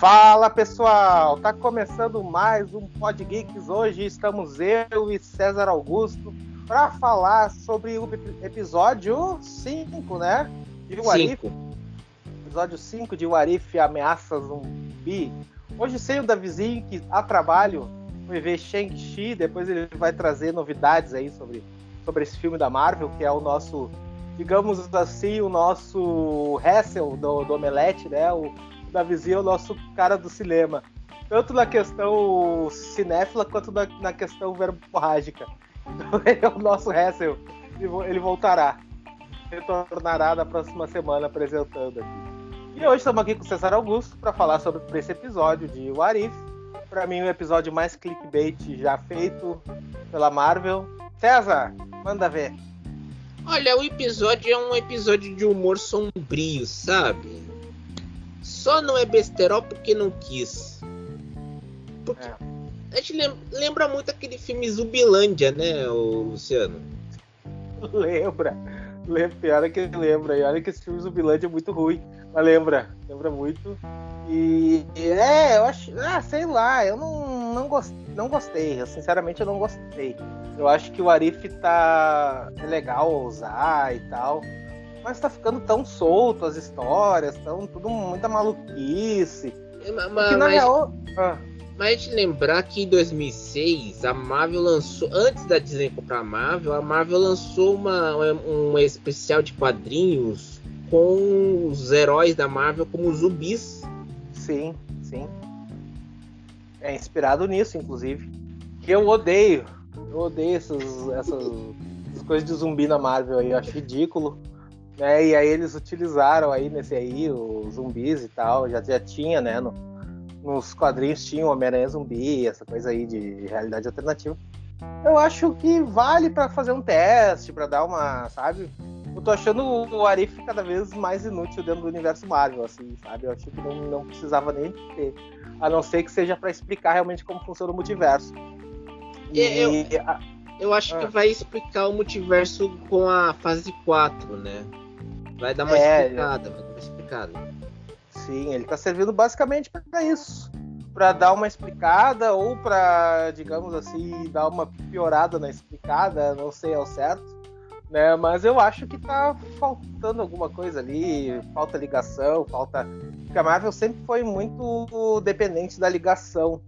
Fala pessoal, tá começando mais um Pod Geeks. Hoje estamos eu e César Augusto para falar sobre o episódio 5, né? De Warif. Episódio 5 de Warif Ameaça Zumbi. Hoje sem o Davizinho que a trabalho vai ver Shang-Chi, depois ele vai trazer novidades aí sobre, sobre esse filme da Marvel, que é o nosso, digamos assim, o nosso Hassel do, do Omelete, né? O, Davizinho é o nosso cara do cinema. Tanto na questão cinéfila quanto na, na questão verborrágica. Então ele é o nosso Hessel. Ele voltará. Retornará na próxima semana apresentando aqui. E hoje estamos aqui com o César Augusto para falar sobre esse episódio de Warif. Para mim, o episódio mais clickbait já feito pela Marvel. César, manda ver. Olha, o episódio é um episódio de humor sombrio, sabe? Só não é besterol porque não quis. Porque é. a gente lembra muito aquele filme Zubilândia, né, Luciano? Lembra. Lembra, pior é que lembra. E olha que esse filme Zubilândia é muito ruim. Mas lembra, lembra muito. E é, eu acho. Ah, sei lá, eu não, não, gost, não gostei. Eu, sinceramente, eu não gostei. Eu acho que o Arif tá é legal usar e tal mas tá ficando tão solto as histórias, tão tudo muita maluquice. É, mas, mas, na real. Ah. Mas lembrar que em 2006 a Marvel lançou, antes da Disney comprar a Marvel, a Marvel lançou uma, um especial de quadrinhos com os heróis da Marvel como zumbis. Sim, sim. É inspirado nisso, inclusive. Que eu odeio. Eu odeio essas, essas, essas coisas de zumbi na Marvel aí, eu acho ridículo. Né? E aí eles utilizaram aí nesse aí os zumbis e tal, já, já tinha, né? No, nos quadrinhos tinha o Homem-Aranha zumbi, essa coisa aí de realidade alternativa. Eu acho que vale para fazer um teste, para dar uma, sabe? Eu tô achando o Arif cada vez mais inútil dentro do universo Marvel, assim, sabe? Eu acho que não, não precisava nem ter. A não ser que seja para explicar realmente como funciona o multiverso. E, eu, eu acho ah. que vai explicar o multiverso com a fase 4, né? Vai dar uma é, explicada, vai dar uma explicada. Sim, ele tá servindo basicamente para isso. para dar uma explicada ou para, digamos assim, dar uma piorada na explicada, não sei ao certo. Né, mas eu acho que tá faltando alguma coisa ali, falta ligação, falta. Porque a Marvel sempre foi muito dependente da ligação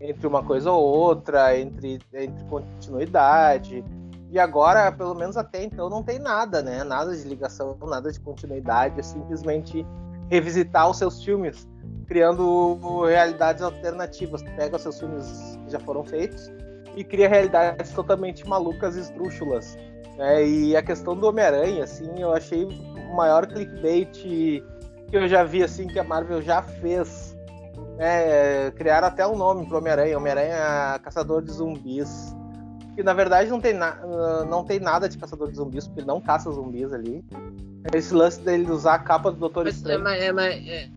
entre uma coisa ou outra, entre, entre continuidade. E agora, pelo menos até então, não tem nada, né? Nada de ligação, nada de continuidade, é simplesmente revisitar os seus filmes, criando realidades alternativas. Pega os seus filmes que já foram feitos e cria realidades totalmente malucas e esdrúxulas. Né? E a questão do Homem-Aranha, assim, eu achei o maior clickbait que eu já vi, assim, que a Marvel já fez. Né? Criaram até um nome pro Homem-Aranha, Homem-Aranha Caçador de Zumbis que na verdade não tem, na, não tem nada de caçador de zumbis, porque ele não caça zumbis ali. Esse lance dele usar a capa do Doutor mas, Estranho. Mas, é, mas, é,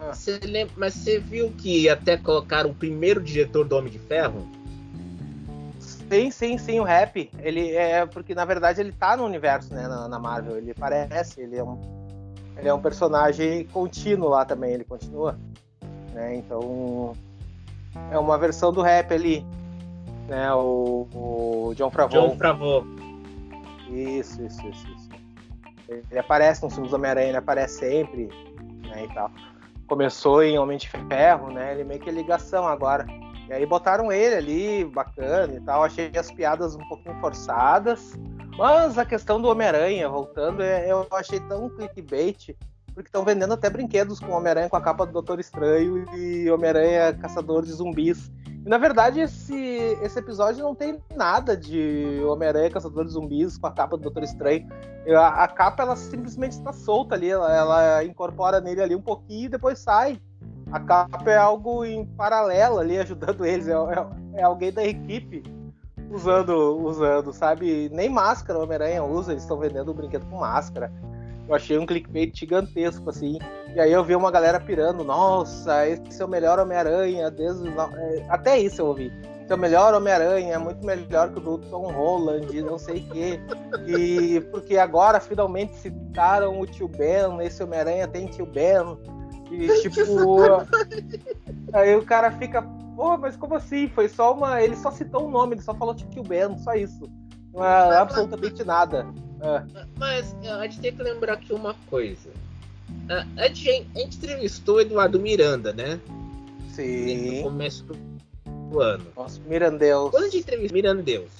ah. você lembra, mas você viu que até colocaram o primeiro diretor do Homem de Ferro? Sim, sim, sim, o Rap. Ele é porque na verdade ele tá no universo, né, na, na Marvel. Ele parece, ele é um ele é um personagem contínuo lá também, ele continua, né? Então é uma versão do Rap ali né? O, o John Favreau. John Favreau. Isso, isso, isso, isso. Ele aparece nos filmes do Homem-Aranha, ele aparece sempre, né, e tal. Começou em Homem de Ferro, né? Ele meio que é ligação agora. E aí botaram ele ali, bacana e tal. Achei as piadas um pouquinho forçadas. Mas a questão do Homem-Aranha, voltando, é, eu achei tão clickbait, porque estão vendendo até brinquedos com Homem-Aranha com a capa do Doutor Estranho e Homem-Aranha caçador de zumbis. Na verdade, esse, esse episódio não tem nada de Homem-Aranha, Caçador de Zumbis, com a capa do Doutor Estranho. A, a capa, ela simplesmente está solta ali, ela, ela, incorpora nele ali um pouquinho e depois sai. A capa é algo em paralelo ali, ajudando eles, é, é, é alguém da equipe usando, usando, sabe? Nem máscara o Homem-Aranha usa, eles estão vendendo o brinquedo com máscara. Eu achei um clickbait gigantesco, assim. E aí eu vi uma galera pirando, nossa, esse é o melhor Homem-Aranha, desde... É, até isso eu ouvi. Esse é o melhor Homem-Aranha, é muito melhor que o do Tom Holland, não sei o quê. E porque agora finalmente citaram o tio Ben, esse Homem-Aranha tem tio Ben. E tipo. aí o cara fica, pô, mas como assim? Foi só uma. Ele só citou o um nome, ele só falou Tio Ben, só isso. Não é absolutamente nada. É. Mas a gente tem que lembrar aqui uma coisa. A gente, a gente entrevistou o Eduardo Miranda, né? Sim. No começo do ano. Nossa, Mirandeus. Quando a gente entrevistou Mirandeus,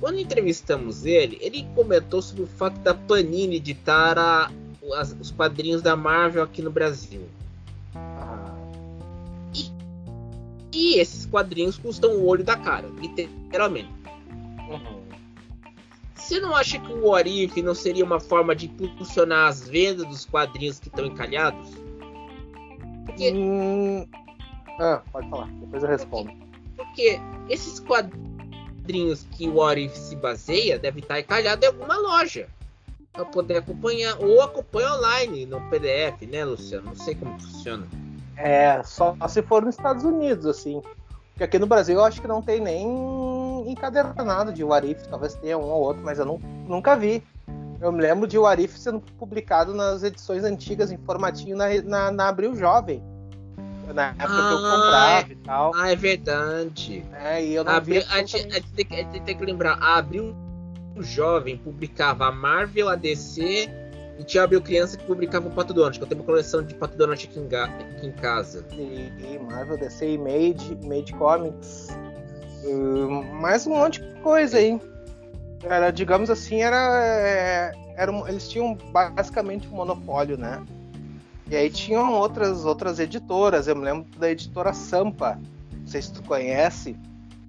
quando entrevistamos ele, ele comentou sobre o fato da Panini editar a, as, os quadrinhos da Marvel aqui no Brasil. Ah. E, e, esses quadrinhos custam o olho da cara, literalmente. Você não acha que o Orif não seria uma forma de impulsionar as vendas dos quadrinhos que estão encalhados? Porque... Hum... Ah, pode falar, depois eu respondo. Porque, porque esses quadrinhos que o What If se baseia deve estar encalhado em alguma loja para poder acompanhar ou acompanha online no PDF, né, Luciano? Não sei como funciona. É, só se for nos Estados Unidos, assim. Porque aqui no Brasil eu acho que não tem nem encadernado de Warif, talvez tenha um ou outro, mas eu não, nunca vi. Eu me lembro de Warif sendo publicado nas edições antigas em formatinho na, na, na Abril Jovem na época ah, que eu ah, comprava e tal. Ah, é verdade. É, e eu não Abril, a, gente, a, gente tem, tem que lembrar, a Abril Jovem publicava a Marvel, a DC e tinha Abril Criança que publicava o Pato Donald, que eu tenho uma coleção de Pato Donald aqui em, aqui em casa. E, e, Marvel, DC e Made, Made Comics. Uh, mais um monte de coisa aí. Era, digamos assim, era, é, era, eles tinham basicamente um monopólio, né? E aí tinham outras outras editoras, eu me lembro da editora Sampa, não sei se tu conhece,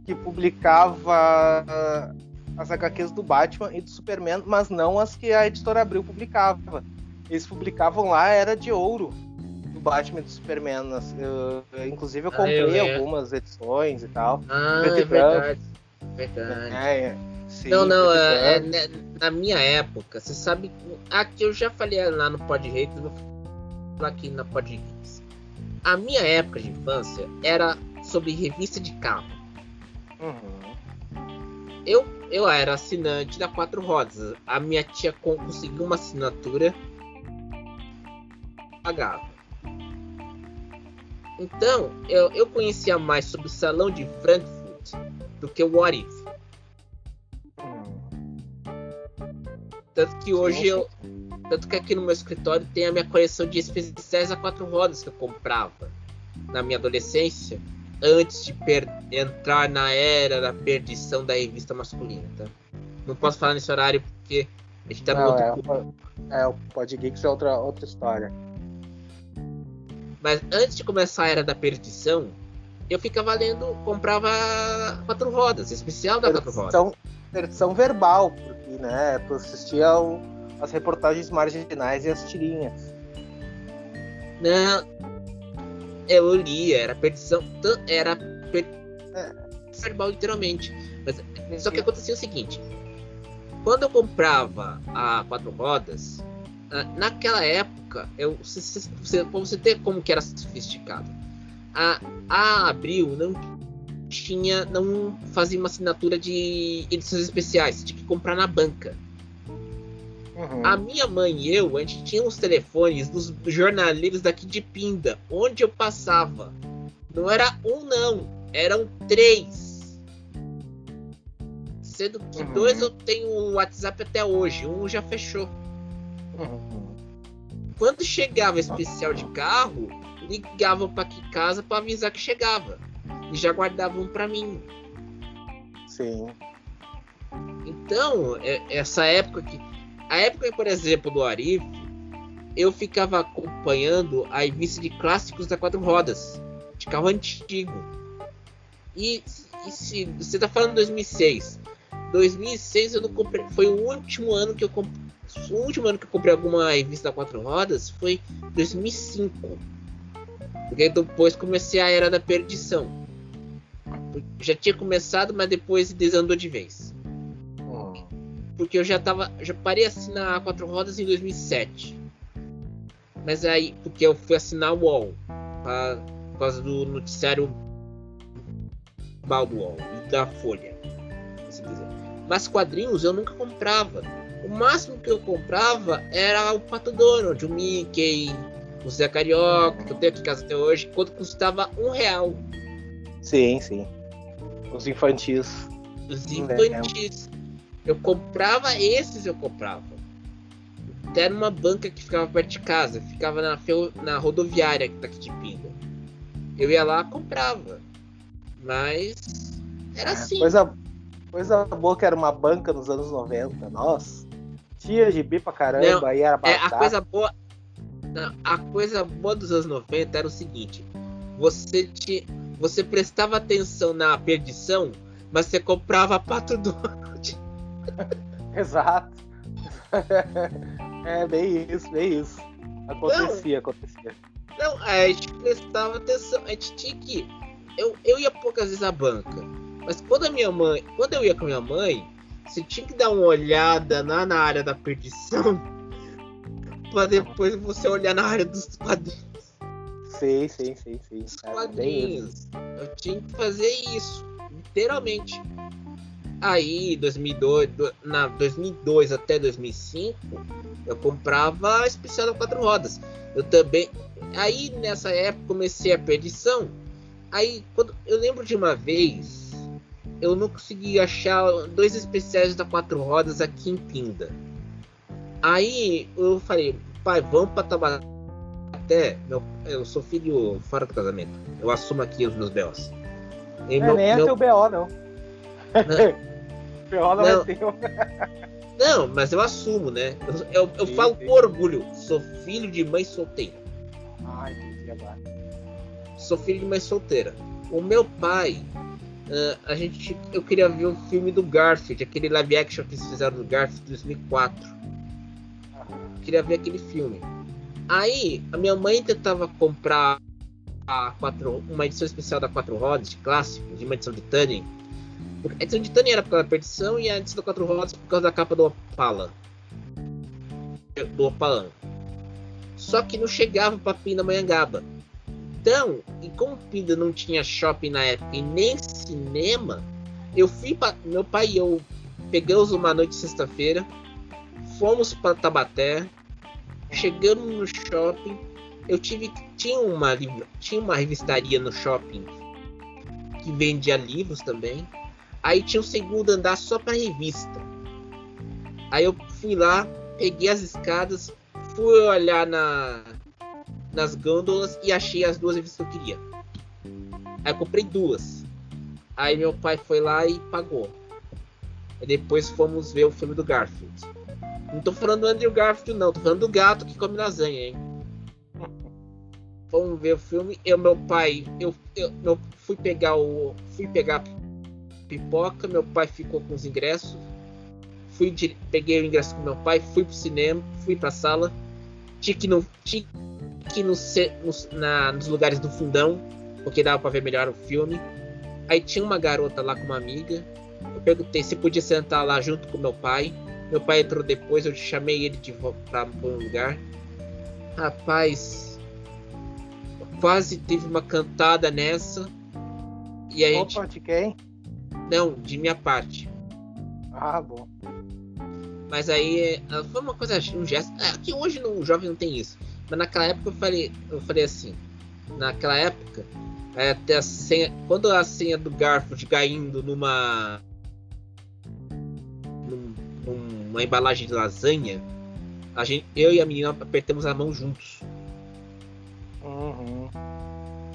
que publicava as HQs do Batman e do Superman, mas não as que a editora Abril publicava. Eles publicavam lá, era de ouro, Batman e do Superman. Eu, inclusive eu ah, comprei ah, eu algumas edições e tal. Ah, é verdade. Verdade. É, é, sim, não, não, é, é, na minha época, você sabe. Aqui eu já falei lá no Pod Hater, aqui na Podgeeks. A minha época de infância era sobre revista de carro. Uhum. Eu, eu era assinante da Quatro Rodas. A minha tia conseguiu uma assinatura. Pagava. Então, eu, eu conhecia mais sobre o Salão de Frankfurt do que o What If. Tanto que hoje eu, tanto que aqui no meu escritório tem a minha coleção de especiais a quatro rodas que eu comprava na minha adolescência, antes de entrar na era da perdição da revista masculina, tá? Não posso falar nesse horário porque a gente tá no outro. É, é, o Podgeeks é outra, outra história. Mas antes de começar a era da perdição, eu ficava lendo, comprava quatro rodas, especial da quatro rodas. Perdição verbal, porque, né, tu assistia as reportagens marginais e as tirinhas. Não, eu lia, era perdição, era perdição é. literalmente. Mas, só que acontecia o seguinte: quando eu comprava a quatro rodas, naquela época, eu, você, você, ter como que era sofisticado, a, a Abril não tinha, não fazia uma assinatura de edições especiais, tinha que comprar na banca. Uhum. A minha mãe e eu, a gente tinha os telefones dos jornaleiros daqui de Pinda, onde eu passava. Não era um, não, eram três. Sendo que uhum. dois eu tenho o WhatsApp até hoje, um já fechou. Quando chegava especial de carro, ligavam para aqui casa para avisar que chegava. E já guardavam para mim. Sim. Então, é, essa época que a época, por exemplo, do Arif, eu ficava acompanhando a revista de clássicos da quatro rodas, de carro antigo. E, e se você tá falando 2006, 2006 eu não comprei, foi o último ano que eu comprei, o último ano que eu comprei alguma revista quatro rodas foi 2005. Porque depois comecei a era da perdição. Já tinha começado, mas depois desandou de vez porque eu já tava, já parei assinar quatro rodas em 2007. Mas aí, porque eu fui assinar o UOL, pra, por causa do noticiário Balduol e da Folha. Quiser. Mas quadrinhos eu nunca comprava. O máximo que eu comprava era o Pato Donald, o Mickey, O Zé Carioca, que eu tenho aqui em casa até hoje, quando custava um real. Sim, sim. Os infantis. Os infantis. Eu comprava esses, eu comprava. Até numa banca que ficava perto de casa, ficava na, na rodoviária daqui de Pinga. Eu ia lá comprava. Mas era é, assim. Coisa, coisa boa que era uma banca nos anos 90, nossa. Tinha gibi pra caramba, não, aí era é, A coisa boa. Não, a coisa boa dos anos 90 era o seguinte: você te, você prestava atenção na perdição, mas você comprava Pato Donald. Exato. é bem isso, bem isso. Acontecia, não, acontecia. Não, a gente prestava atenção, a gente tinha que. Eu, eu ia poucas vezes à banca. Mas quando a minha mãe. Quando eu ia com a minha mãe, você tinha que dar uma olhada na, na área da perdição. pra depois você olhar na área dos quadrinhos. Sim, sim, sim, sim. Os quadrinhos. Eu tinha que fazer isso. Literalmente. Aí, 2002, na 2002 até 2005, eu comprava especial da quatro rodas. Eu também, aí nessa época comecei a perdição. Aí, quando eu lembro de uma vez, eu não consegui achar dois especiais da quatro rodas aqui em Pinda. Aí eu falei, pai, vamos para Tabaté. Meu, eu sou filho fora do casamento. Eu assumo aqui os meus B.O.s. É, meu, nem é meu... teu B.O., não. não. B.O. não, não é. Não, mas eu assumo, né? Eu, eu, eu falo com orgulho. Sou filho de mãe solteira. Ai, entendi agora. Sou filho de mãe solteira. O meu pai, uh, a gente, eu queria ver o filme do Garfield, aquele live action que eles fizeram do Garfield 2004. Queria ver aquele filme. Aí, a minha mãe tentava comprar a quatro, uma edição especial da Quatro Rodas, de clássico, de uma edição de Tunning a edição de Tânia era por causa da perdição e a edição da Quatro Rodas por causa da capa do Opala. Do Opalão. Só que não chegava para Pindamonhangaba. Então, e como Pinda não tinha shopping na época e nem cinema, eu fui para meu pai e eu pegamos uma noite sexta-feira, fomos para Tabaté, chegamos no shopping, eu tive tinha uma tinha uma revistaria no shopping que vendia livros também. Aí tinha um segundo andar só para revista. Aí eu fui lá, peguei as escadas, fui olhar na, nas gôndolas e achei as duas revistas que eu queria. Aí eu comprei duas. Aí meu pai foi lá e pagou. E depois fomos ver o filme do Garfield. Não tô falando do Andrew Garfield, não, tô falando do gato que come lasanha, hein? Fomos ver o filme. Eu, meu pai, eu, eu, eu fui pegar o. Fui pegar pipoca, meu pai ficou com os ingressos. Fui peguei o ingresso com meu pai, fui pro cinema, fui pra sala. Tinha que, no, tinha que no, no, na, nos lugares do fundão, porque dava pra ver melhor o filme. Aí tinha uma garota lá com uma amiga. Eu perguntei se podia sentar lá junto com meu pai. Meu pai entrou depois, eu chamei ele de para um lugar. Rapaz, quase teve uma cantada nessa. E a Opa, gente. De quem? Não, de minha parte. Ah, bom. Mas aí foi uma coisa, um gesto. É, que hoje o jovem não tem isso. Mas naquela época eu falei, eu falei assim. Naquela época, é, até a senha, quando a senha do Garfield caindo numa. Num, numa embalagem de lasanha, a gente, eu e a menina apertamos a mão juntos. Uhum.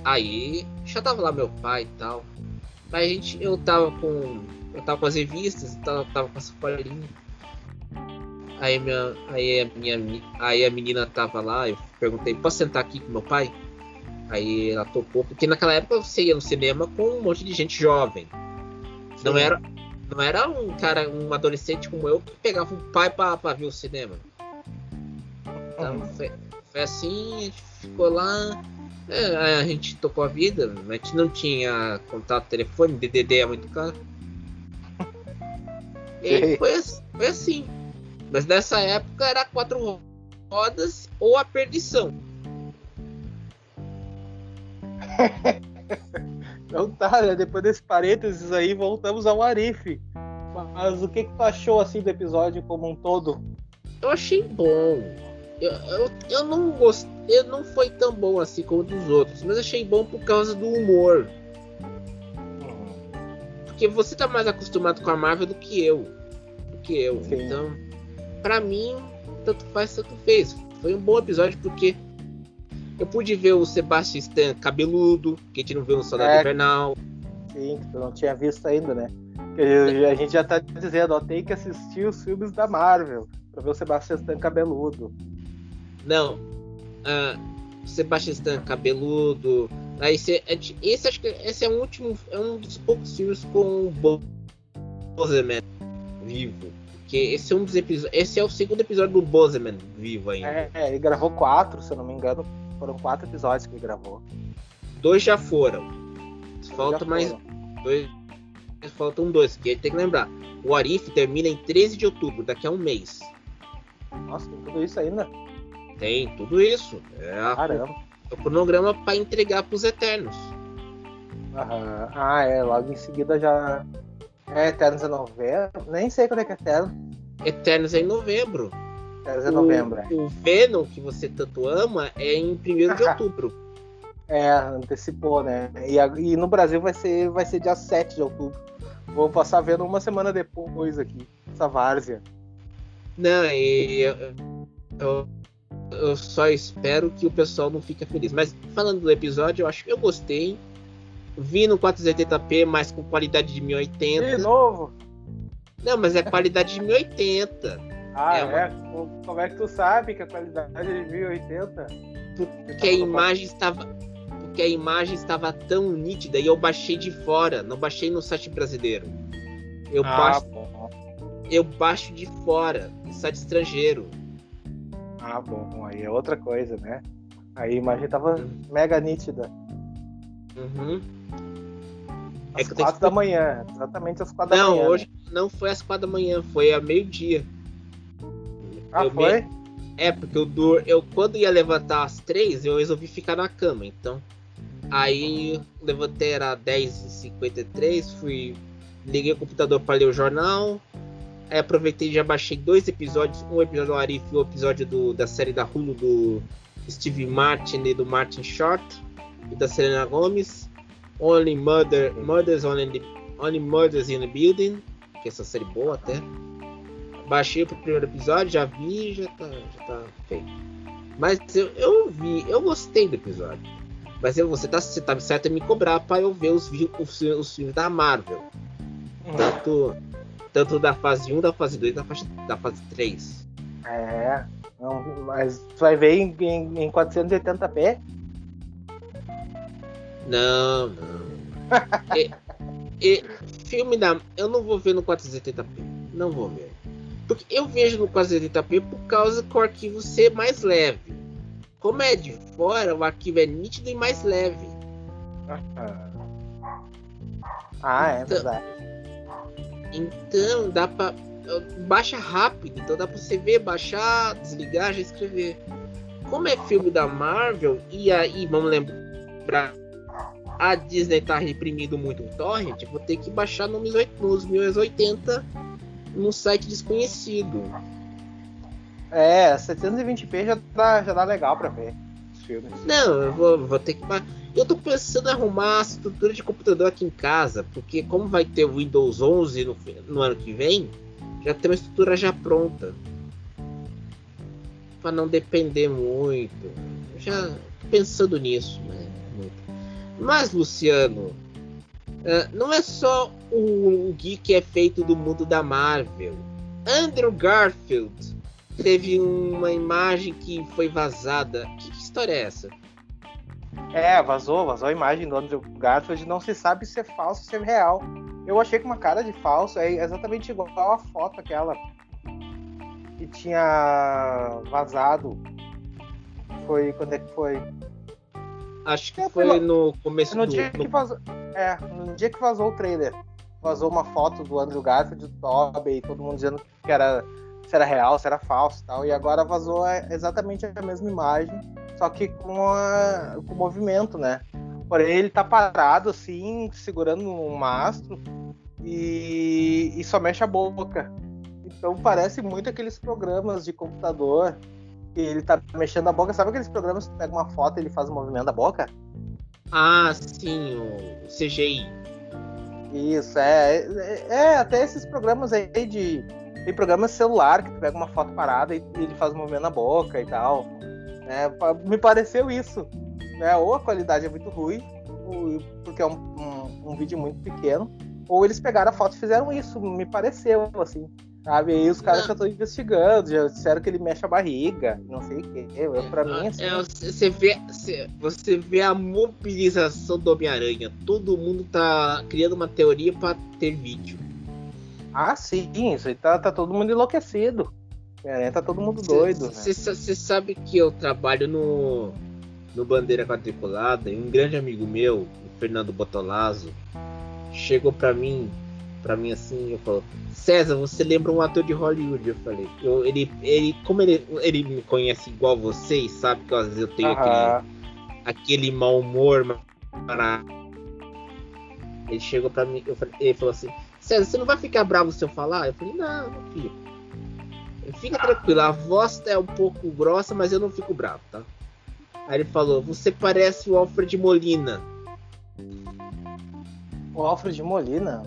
Aí já tava lá meu pai e tal. Mas a gente, eu tava com. Eu tava com as revistas, tava, tava com a sacolinha. Aí, minha, aí, a minha, aí a menina tava lá, eu perguntei, posso sentar aqui com meu pai? Aí ela topou, porque naquela época você ia no cinema com um monte de gente jovem. Não era, não era um cara, um adolescente como eu que pegava um pai pra, pra ver o cinema. Então uhum. foi, foi assim, a gente ficou lá. É, a gente tocou a vida, a gente não tinha contato telefone, DDD é muito caro. E foi, foi assim. Mas nessa época era quatro rodas ou a perdição. Então tá, né? depois desse parênteses aí, voltamos ao Arif. Mas o que, que tu achou assim do episódio como um todo? Eu achei bom. Eu, eu, eu não gostei não foi tão bom assim como dos outros, mas achei bom por causa do humor. Porque você tá mais acostumado com a Marvel do que eu. Do que eu. Sim. Então, para mim, tanto faz, tanto fez. Foi um bom episódio porque eu pude ver o Sebastian Stan cabeludo, que a gente não viu no Soldado é, Invernal. Sim, que tu não tinha visto ainda, né? A gente já tá dizendo, ó, tem que assistir os filmes da Marvel pra ver o Sebastian Stan cabeludo. Não. Uh, Sebastian Stan cabeludo. Aí esse, esse acho que esse é um último. É um dos poucos filmes com o Bozeman vivo. Porque esse é um dos episódios. Esse é o segundo episódio do Bozeman vivo ainda. É, é, ele gravou quatro, se eu não me engano. Foram quatro episódios que ele gravou. Dois já foram. Falta mais. Foram. Dois. Faltam dois. Que tem que lembrar. O Arif termina em 13 de outubro, daqui a um mês. Nossa, tem tudo isso ainda? Tem, tudo isso. É a, Caramba. É o cronograma para entregar para os Eternos. Aham. Ah, é. Logo em seguida já. É, Eternos é novembro. Nem sei quando é que é Eterno. Eternos é em novembro. Eternos é novembro. É. O Venom, que você tanto ama, é em 1 de outubro. É, antecipou, né? E, e, no Brasil vai ser, vai ser dia 7 de outubro. Vou passar vendo uma semana depois aqui, essa várzea. Não, e eu, eu, eu, só espero que o pessoal não fique feliz. Mas falando do episódio, eu acho que eu gostei. Vi no 480p, mas com qualidade de 1080. De novo? Não, mas é qualidade de 1080. Ah, é? Uma... é? Como é que tu sabe que a qualidade é de 1080? Porque a imagem estava porque a imagem estava tão nítida e eu baixei de fora, não baixei no site brasileiro. Eu ah, baixo bom. eu baixo de fora, no site estrangeiro. Ah, bom, aí é outra coisa, né? Aí a imagem tava uhum. mega nítida. Uhum. Às é quatro da manhã, exatamente às quatro não, da manhã. Não, hoje né? não foi às quatro da manhã, foi a meio-dia. Ah, eu foi? Me... É, porque eu, dur... eu quando ia levantar às três, eu resolvi ficar na cama, então. Aí levantei, era 10h53, fui. Liguei o computador para ler o jornal. Aí aproveitei e já baixei dois episódios, um episódio do Arif e um episódio do, da série da Hulu do Steve Martin e do Martin Short e da Selena Gomez. Only Murder, Murders Only, the, Only Murders in the Building, que é essa série boa até. Baixei pro primeiro episódio, já vi, já tá, já tá feito. Mas eu, eu vi, eu gostei do episódio. Mas eu, você, tá, você tá certo em me cobrar para eu ver os, os, os, filmes da Marvel. Uhum. Tanto, tanto da fase 1, da fase 2 da fase, da fase 3. É, não, mas tu vai ver em, em, em 480p? Não, não. e, e, filme da. Eu não vou ver no 480p. Não vou ver. Porque eu vejo no 480p por causa que o arquivo ser mais leve. Como é de fora, o arquivo é nítido e mais leve. Ah, é então, verdade. Então dá pra. Baixa rápido, então dá pra você ver, baixar, desligar, já escrever. Como é filme da Marvel, e aí, vamos lembrar, a Disney tá reprimindo muito o torrent, vou ter que baixar nos 1080 num site desconhecido. É, 720p já dá, já dá legal pra ver os filmes. Não, eu vou, vou ter que. Eu tô pensando em arrumar a estrutura de computador aqui em casa, porque como vai ter o Windows 11 no, no ano que vem, já tem uma estrutura já pronta. Pra não depender muito. Já tô pensando nisso, né? Mas, Luciano, Uh, não é só o, geek é feito do mundo da Marvel. Andrew Garfield teve uma imagem que foi vazada. Que, que, história é essa? É, vazou, vazou a imagem do Andrew Garfield. Não se sabe se é falso ou se é real. Eu achei com uma cara de falso, é exatamente igual a foto aquela que tinha vazado. Foi quando é que foi? Acho que é, foi no começo no do dia que vazou, É, no dia que vazou o trailer. Vazou uma foto do Andrew Garfield, do Tobey, todo mundo dizendo que era se era real, se era falso e tal. E agora vazou exatamente a mesma imagem, só que com, a, com o movimento, né? Porém, ele tá parado assim, segurando um mastro e, e só mexe a boca. Então parece muito aqueles programas de computador ele tá mexendo a boca. Sabe aqueles programas que pega uma foto e ele faz o movimento da boca? Ah, sim, o CGI. Isso, é, é, é. até esses programas aí de. Tem programa celular que tu pega uma foto parada e ele faz o movimento na boca e tal. É, me pareceu isso. Né? Ou a qualidade é muito ruim, porque é um, um, um vídeo muito pequeno, ou eles pegaram a foto e fizeram isso, me pareceu, assim. Sabe? E os caras já estão investigando, já disseram que ele mexe a barriga, não sei o que. Eu, pra mim, assim. É, você, vê, você vê a mobilização do Homem-Aranha. Todo mundo tá criando uma teoria para ter vídeo. Ah, sim, isso aí tá, tá todo mundo enlouquecido. Homem-Aranha tá todo mundo doido. Você né? sabe que eu trabalho no, no Bandeira Quadriculada e um grande amigo meu, o Fernando Botolazzo, chegou para mim para mim assim, eu falo, César, você lembra um ator de Hollywood? Eu falei, eu, ele, ele, como ele, ele me conhece igual vocês, sabe que às vezes eu tenho aquele, aquele mau humor, para ele chegou para mim, eu falei, ele falou assim, César, você não vai ficar bravo se eu falar? Eu falei, não, não fico. Fica tranquilo, a voz é um pouco grossa, mas eu não fico bravo, tá? Aí ele falou, você parece o Alfred Molina. O Alfred Molina?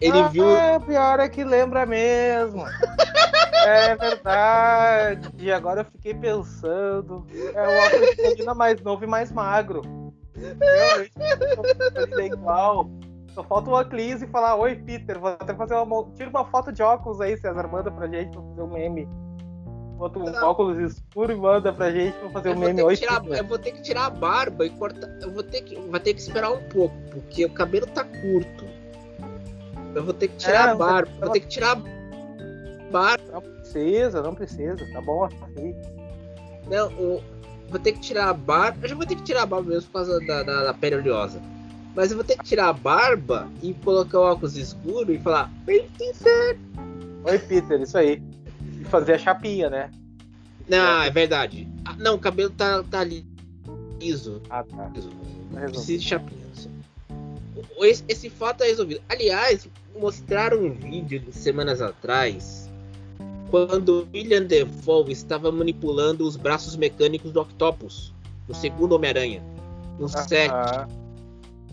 Ele ah, viu. É, pior é que lembra mesmo. é verdade. E agora eu fiquei pensando. É o Alfred mais novo e mais magro. Realmente, é igual. Só falta o Aclis e falar: Oi, Peter, vou até fazer uma. Tira uma foto de óculos aí, César. Manda pra gente pra fazer um meme. Bota um Não. óculos escuro e manda pra gente pra fazer um meme. Oi, tirar, eu vou ter que tirar a barba e cortar. Eu vou ter que, vou ter que esperar um pouco, porque o cabelo tá curto. Eu vou ter que tirar é, a barba. Vou ter que tirar a barba. Não precisa, não precisa. Tá bom assim. Não, eu vou ter que tirar a barba. Eu já vou ter que tirar a barba mesmo por causa da, da, da pele oleosa. Mas eu vou ter que tirar a barba e colocar o óculos escuro e falar: Oi, Peter! Oi, Peter, isso aí. E fazer a chapinha, né? Não, é verdade. Ah, não, o cabelo tá, tá liso. Ah, tá. Liso. Precisa de chapinha. Esse, esse fato é resolvido. Aliás, mostraram um vídeo de semanas atrás quando William Defoe estava manipulando os braços mecânicos do Octopus no segundo Homem-Aranha, no set.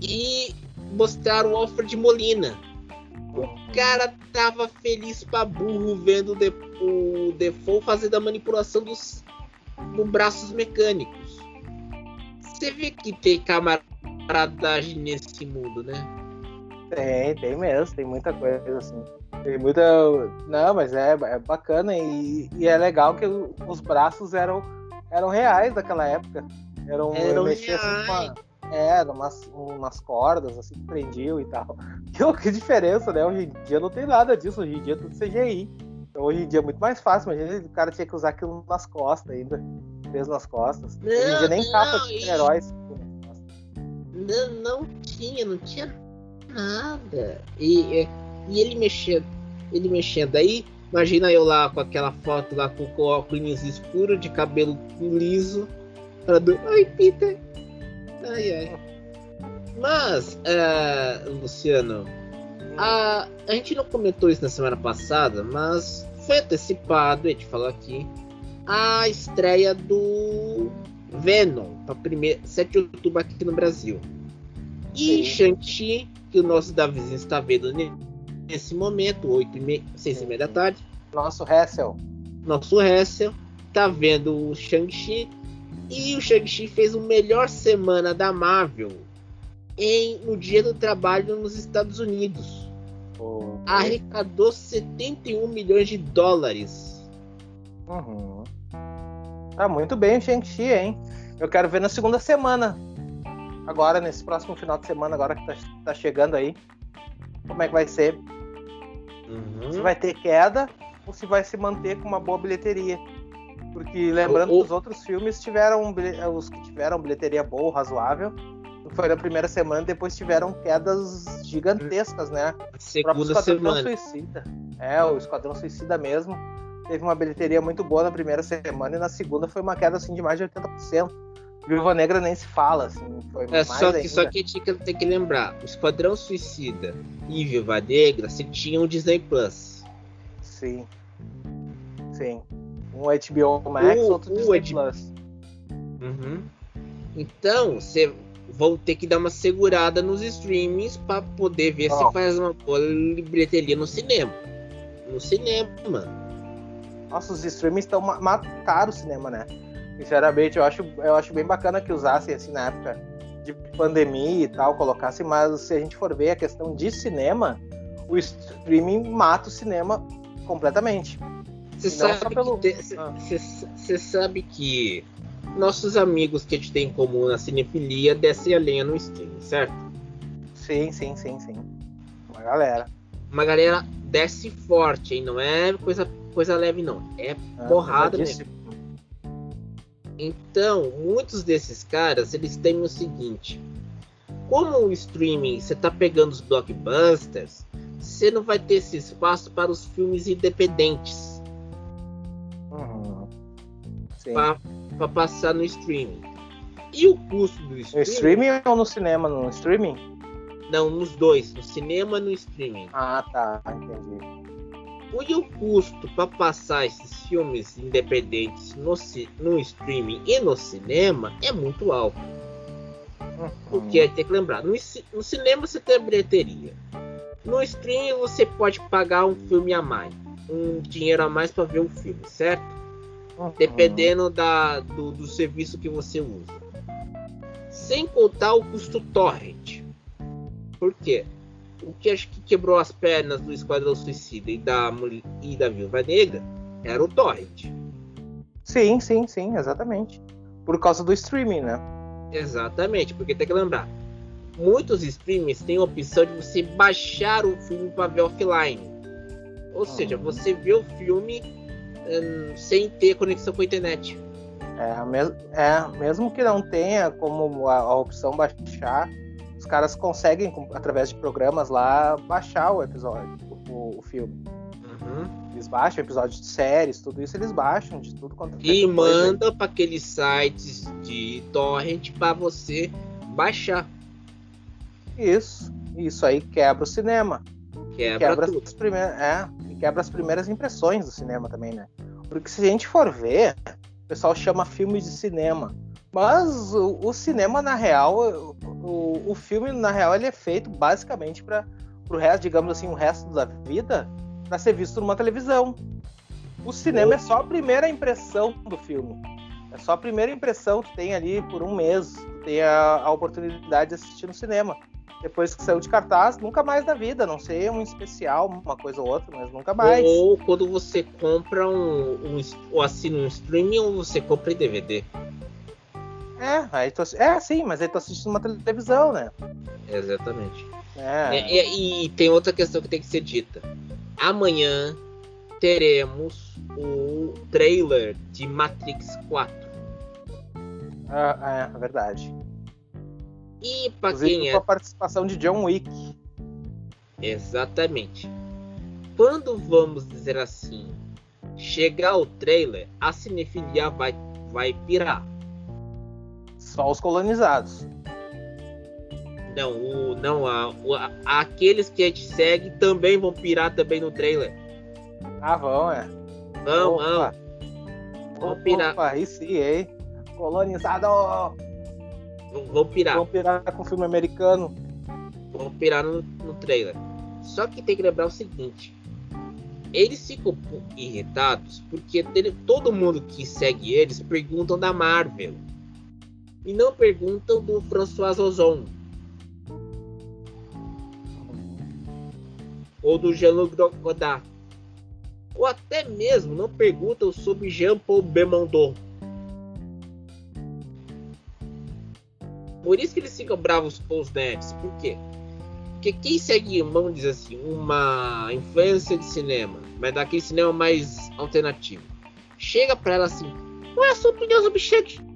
E mostraram o Alfred Molina. O cara tava feliz pra burro vendo o Defoe fazendo a manipulação dos, dos braços mecânicos. Você vê que tem camaradagem nesse mundo, né? Tem, tem mesmo, tem muita coisa assim. Tem muita. Não, mas é, é bacana e, e é legal que os braços eram, eram reais daquela época. Eram, eram mexia assim com a, é, umas, umas cordas assim que prendiam e tal. Que, que diferença, né? Hoje em dia não tem nada disso, hoje em dia é tudo CGI. Então, hoje em dia é muito mais fácil, imagina o cara tinha que usar aquilo nas costas ainda. Peso nas costas. Não, hoje em dia nem não, capa de heróis. Não, não tinha, não tinha nada. E, e ele mexendo, ele mexendo aí, imagina eu lá com aquela foto lá com, o óculos escuro, de cabelo liso, falando, oi Peter. Ai ai. Mas, uh, Luciano, a, a gente não comentou isso na semana passada, mas foi antecipado, a gente falou aqui, a estreia do Venom, para 7 de outubro aqui no Brasil. E Shang-Chi que o nosso Davizinho está vendo nesse momento, 8 e meia, 6 e meia da tarde. Nosso Hessel. Nosso Hessel está vendo o Shang-Chi. E o Shang-Chi fez o melhor semana da Marvel em, no dia do trabalho nos Estados Unidos. Oh. Arrecadou 71 milhões de dólares. Uhum. Tá muito bem o Shang-Chi, hein? Eu quero ver na segunda semana agora, nesse próximo final de semana, agora que tá, tá chegando aí. Como é que vai ser? Uhum. Se vai ter queda ou se vai se manter com uma boa bilheteria. Porque lembrando que os outros filmes tiveram os que tiveram bilheteria boa, razoável, foi na primeira semana, depois tiveram quedas gigantescas, né? Segunda semana. Suicida. É, o Esquadrão Suicida mesmo teve uma bilheteria muito boa na primeira semana e na segunda foi uma queda assim de mais de 80%. Viúva Negra nem se fala, assim. Foi é, só que, ainda. só que a gente tem que lembrar: o Esquadrão Suicida e Viúva Negra se tinham Disney Plus. Sim. Sim. Um HBO Max, o, outro Disney HBO... Plus. Uhum. Então, você vão ter que dar uma segurada nos streamings para poder ver oh. se faz uma boa bilheteria no cinema. No cinema. Nossa, os streamings estão mataram o cinema, né? Sinceramente, eu acho, eu acho bem bacana que usassem assim na época de pandemia e tal, colocassem, mas se a gente for ver a questão de cinema, o streaming mata o cinema completamente. Você sabe, pelo... que, ah. sabe que nossos amigos que a gente tem em comum na cinefilia descem a lenha no streaming, certo? Sim, sim, sim, sim. Uma galera. Uma galera desce forte, hein? Não é coisa, coisa leve, não. É ah, porrada mesmo. Então, muitos desses caras, eles têm o seguinte. Como o streaming, você tá pegando os blockbusters, você não vai ter esse espaço para os filmes independentes. Uhum. Para passar no streaming. E o custo do streaming... No streaming ou no cinema? No streaming? Não, nos dois. No cinema e no streaming. Ah, tá. Entendi. E o custo para passar esses filmes independentes no, no streaming e no cinema é muito alto. Uhum. Porque tem que lembrar, no, no cinema você tem bilheteria. No streaming você pode pagar um filme a mais, um dinheiro a mais para ver o filme, certo? Uhum. Dependendo da, do, do serviço que você usa. Sem contar o custo torrent. Por quê? O que acho que quebrou as pernas do Esquadrão Suicida e da, e da Viúva Negra era o Torrent. Sim, sim, sim, exatamente. Por causa do streaming, né? Exatamente, porque tem que lembrar. Muitos streamings têm a opção de você baixar o filme para ver offline. Ou seja, uhum. você vê o filme hum, sem ter conexão com a internet. É, mesmo, é, mesmo que não tenha como a, a opção baixar, os caras conseguem, através de programas lá, baixar o episódio, o, o filme. Uhum. Eles baixam episódios de séries, tudo isso eles baixam de tudo quanto é E manda para aqueles sites de torrent para você baixar. Isso. Isso aí quebra o cinema. Quebra, quebra. As primeiras, é, quebra as primeiras impressões do cinema também, né? Porque se a gente for ver, o pessoal chama filme de cinema. Mas o, o cinema, na real, o, o filme, na real, ele é feito basicamente para o resto, digamos assim, o resto da vida, para ser visto numa televisão. O cinema é só a primeira impressão do filme. É só a primeira impressão que tem ali por um mês. Tem a, a oportunidade de assistir no cinema. Depois que saiu de cartaz, nunca mais na vida. Não sei um especial, uma coisa ou outra, mas nunca mais. Ou quando você compra um, um ou assina um streaming ou você compra em DVD. É, aí tô, é sim, mas aí tô assistindo uma televisão, né? Exatamente. É. é. E, e, tem outra questão que tem que ser dita. Amanhã teremos o trailer de Matrix 4. Ah, é, é verdade. E para quem é. Com a participação de John Wick. Exatamente. Quando vamos dizer assim, chegar o trailer, a cinefilia vai, vai pirar só os colonizados. Não, o, não a, o, a, aqueles que a gente segue também vão pirar também no trailer. Ah, vão, é. Vão, vão. Vão pirar. Opa, aí sim, hein? Colonizado! Vão pirar. Vão pirar com filme americano. Vão pirar no, no trailer. Só que tem que lembrar o seguinte: eles ficam irritados porque todo mundo que segue eles perguntam da Marvel e não perguntam do François Ozon ou do Jean-Luc Godard ou até mesmo não perguntam sobre Jean-Paul Belmondo. Por isso que eles ficam bravos com os nerds. Por quê? Porque quem segue, vamos dizer assim, uma influência de cinema, mas daquele cinema mais alternativo, chega para ela assim: qual é a sua opinião sobre Shang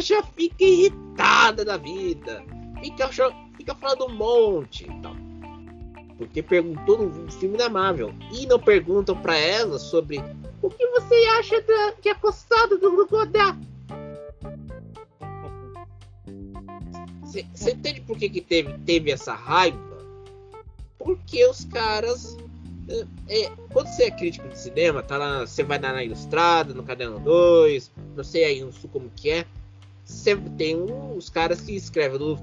já fica irritada da vida. Fica, fica falando um monte e tal. Porque perguntou no filme da Marvel. E não perguntam para ela sobre o que você acha da, que é coçado do Godard. Você entende por que, que teve, teve essa raiva? Porque os caras É, é, quando você é crítico de cinema, tá lá, você vai dar na Ilustrada, no Caderno 2, não sei aí no sul como que é. Você tem uns caras que escrevem no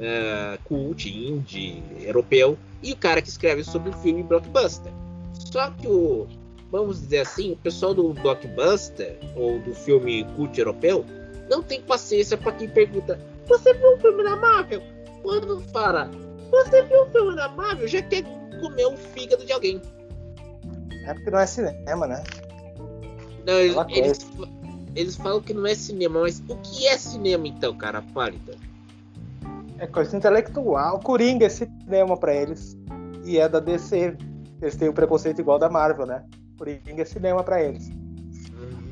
uh, cult, indie, europeu, e o cara que escreve sobre o filme blockbuster. Só que o, vamos dizer assim, o pessoal do blockbuster ou do filme cult europeu não tem paciência para quem pergunta: Você viu um filme da Marvel? Quando fala, você viu um filme da Marvel? Já quer comer o fígado de alguém. É porque não é cinema, né? Não, eles, eles, eles, falam que não é cinema, mas o que é cinema então, cara? Pálida. É coisa intelectual. Coringa é cinema para eles. E é da DC. Eles têm o um preconceito igual da Marvel, né? Coringa é cinema para eles. Hum.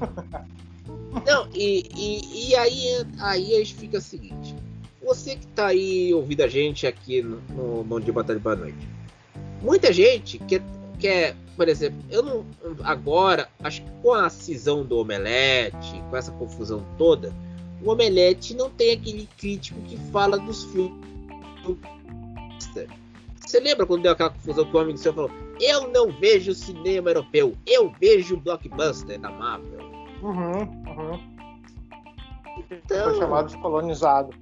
Não, e, e, e, aí, aí a gente fica o seguinte. Você que tá aí ouvindo a gente aqui no, no Bom Dia Batalha Boa Noite. Muita gente quer, quer, por exemplo, eu não. Agora, acho que com a cisão do Omelete, com essa confusão toda, o Omelete não tem aquele crítico que fala dos filmes. Você lembra quando deu aquela confusão que o amigo seu falou: Eu não vejo cinema europeu, eu vejo blockbuster da Marvel. Uhum, uhum. Então, Foi chamado de colonizado.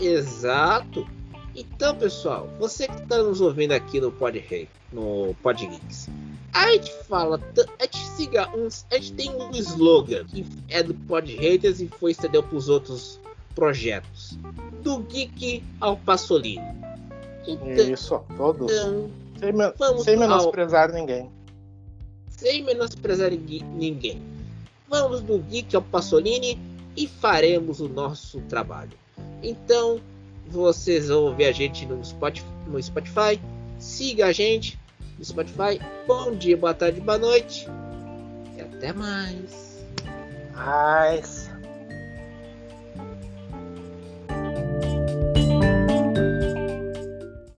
Exato. Então, pessoal, você que está nos ouvindo aqui no Pod Rei, no Pod Geeks, a gente fala, a gente siga uns, a gente tem um slogan que é do Pod Haters e foi estendeu para os outros projetos, do Geek ao Pasolini. Então, Isso, todos. Então, sem, sem menosprezar ao, ninguém. Sem menosprezar ninguém. Vamos do Geek ao Pasolini e faremos o nosso trabalho. Então, vocês ouvir a gente no Spotify, no Spotify. Siga a gente no Spotify. Bom dia, boa tarde, boa noite. E até mais. Mais.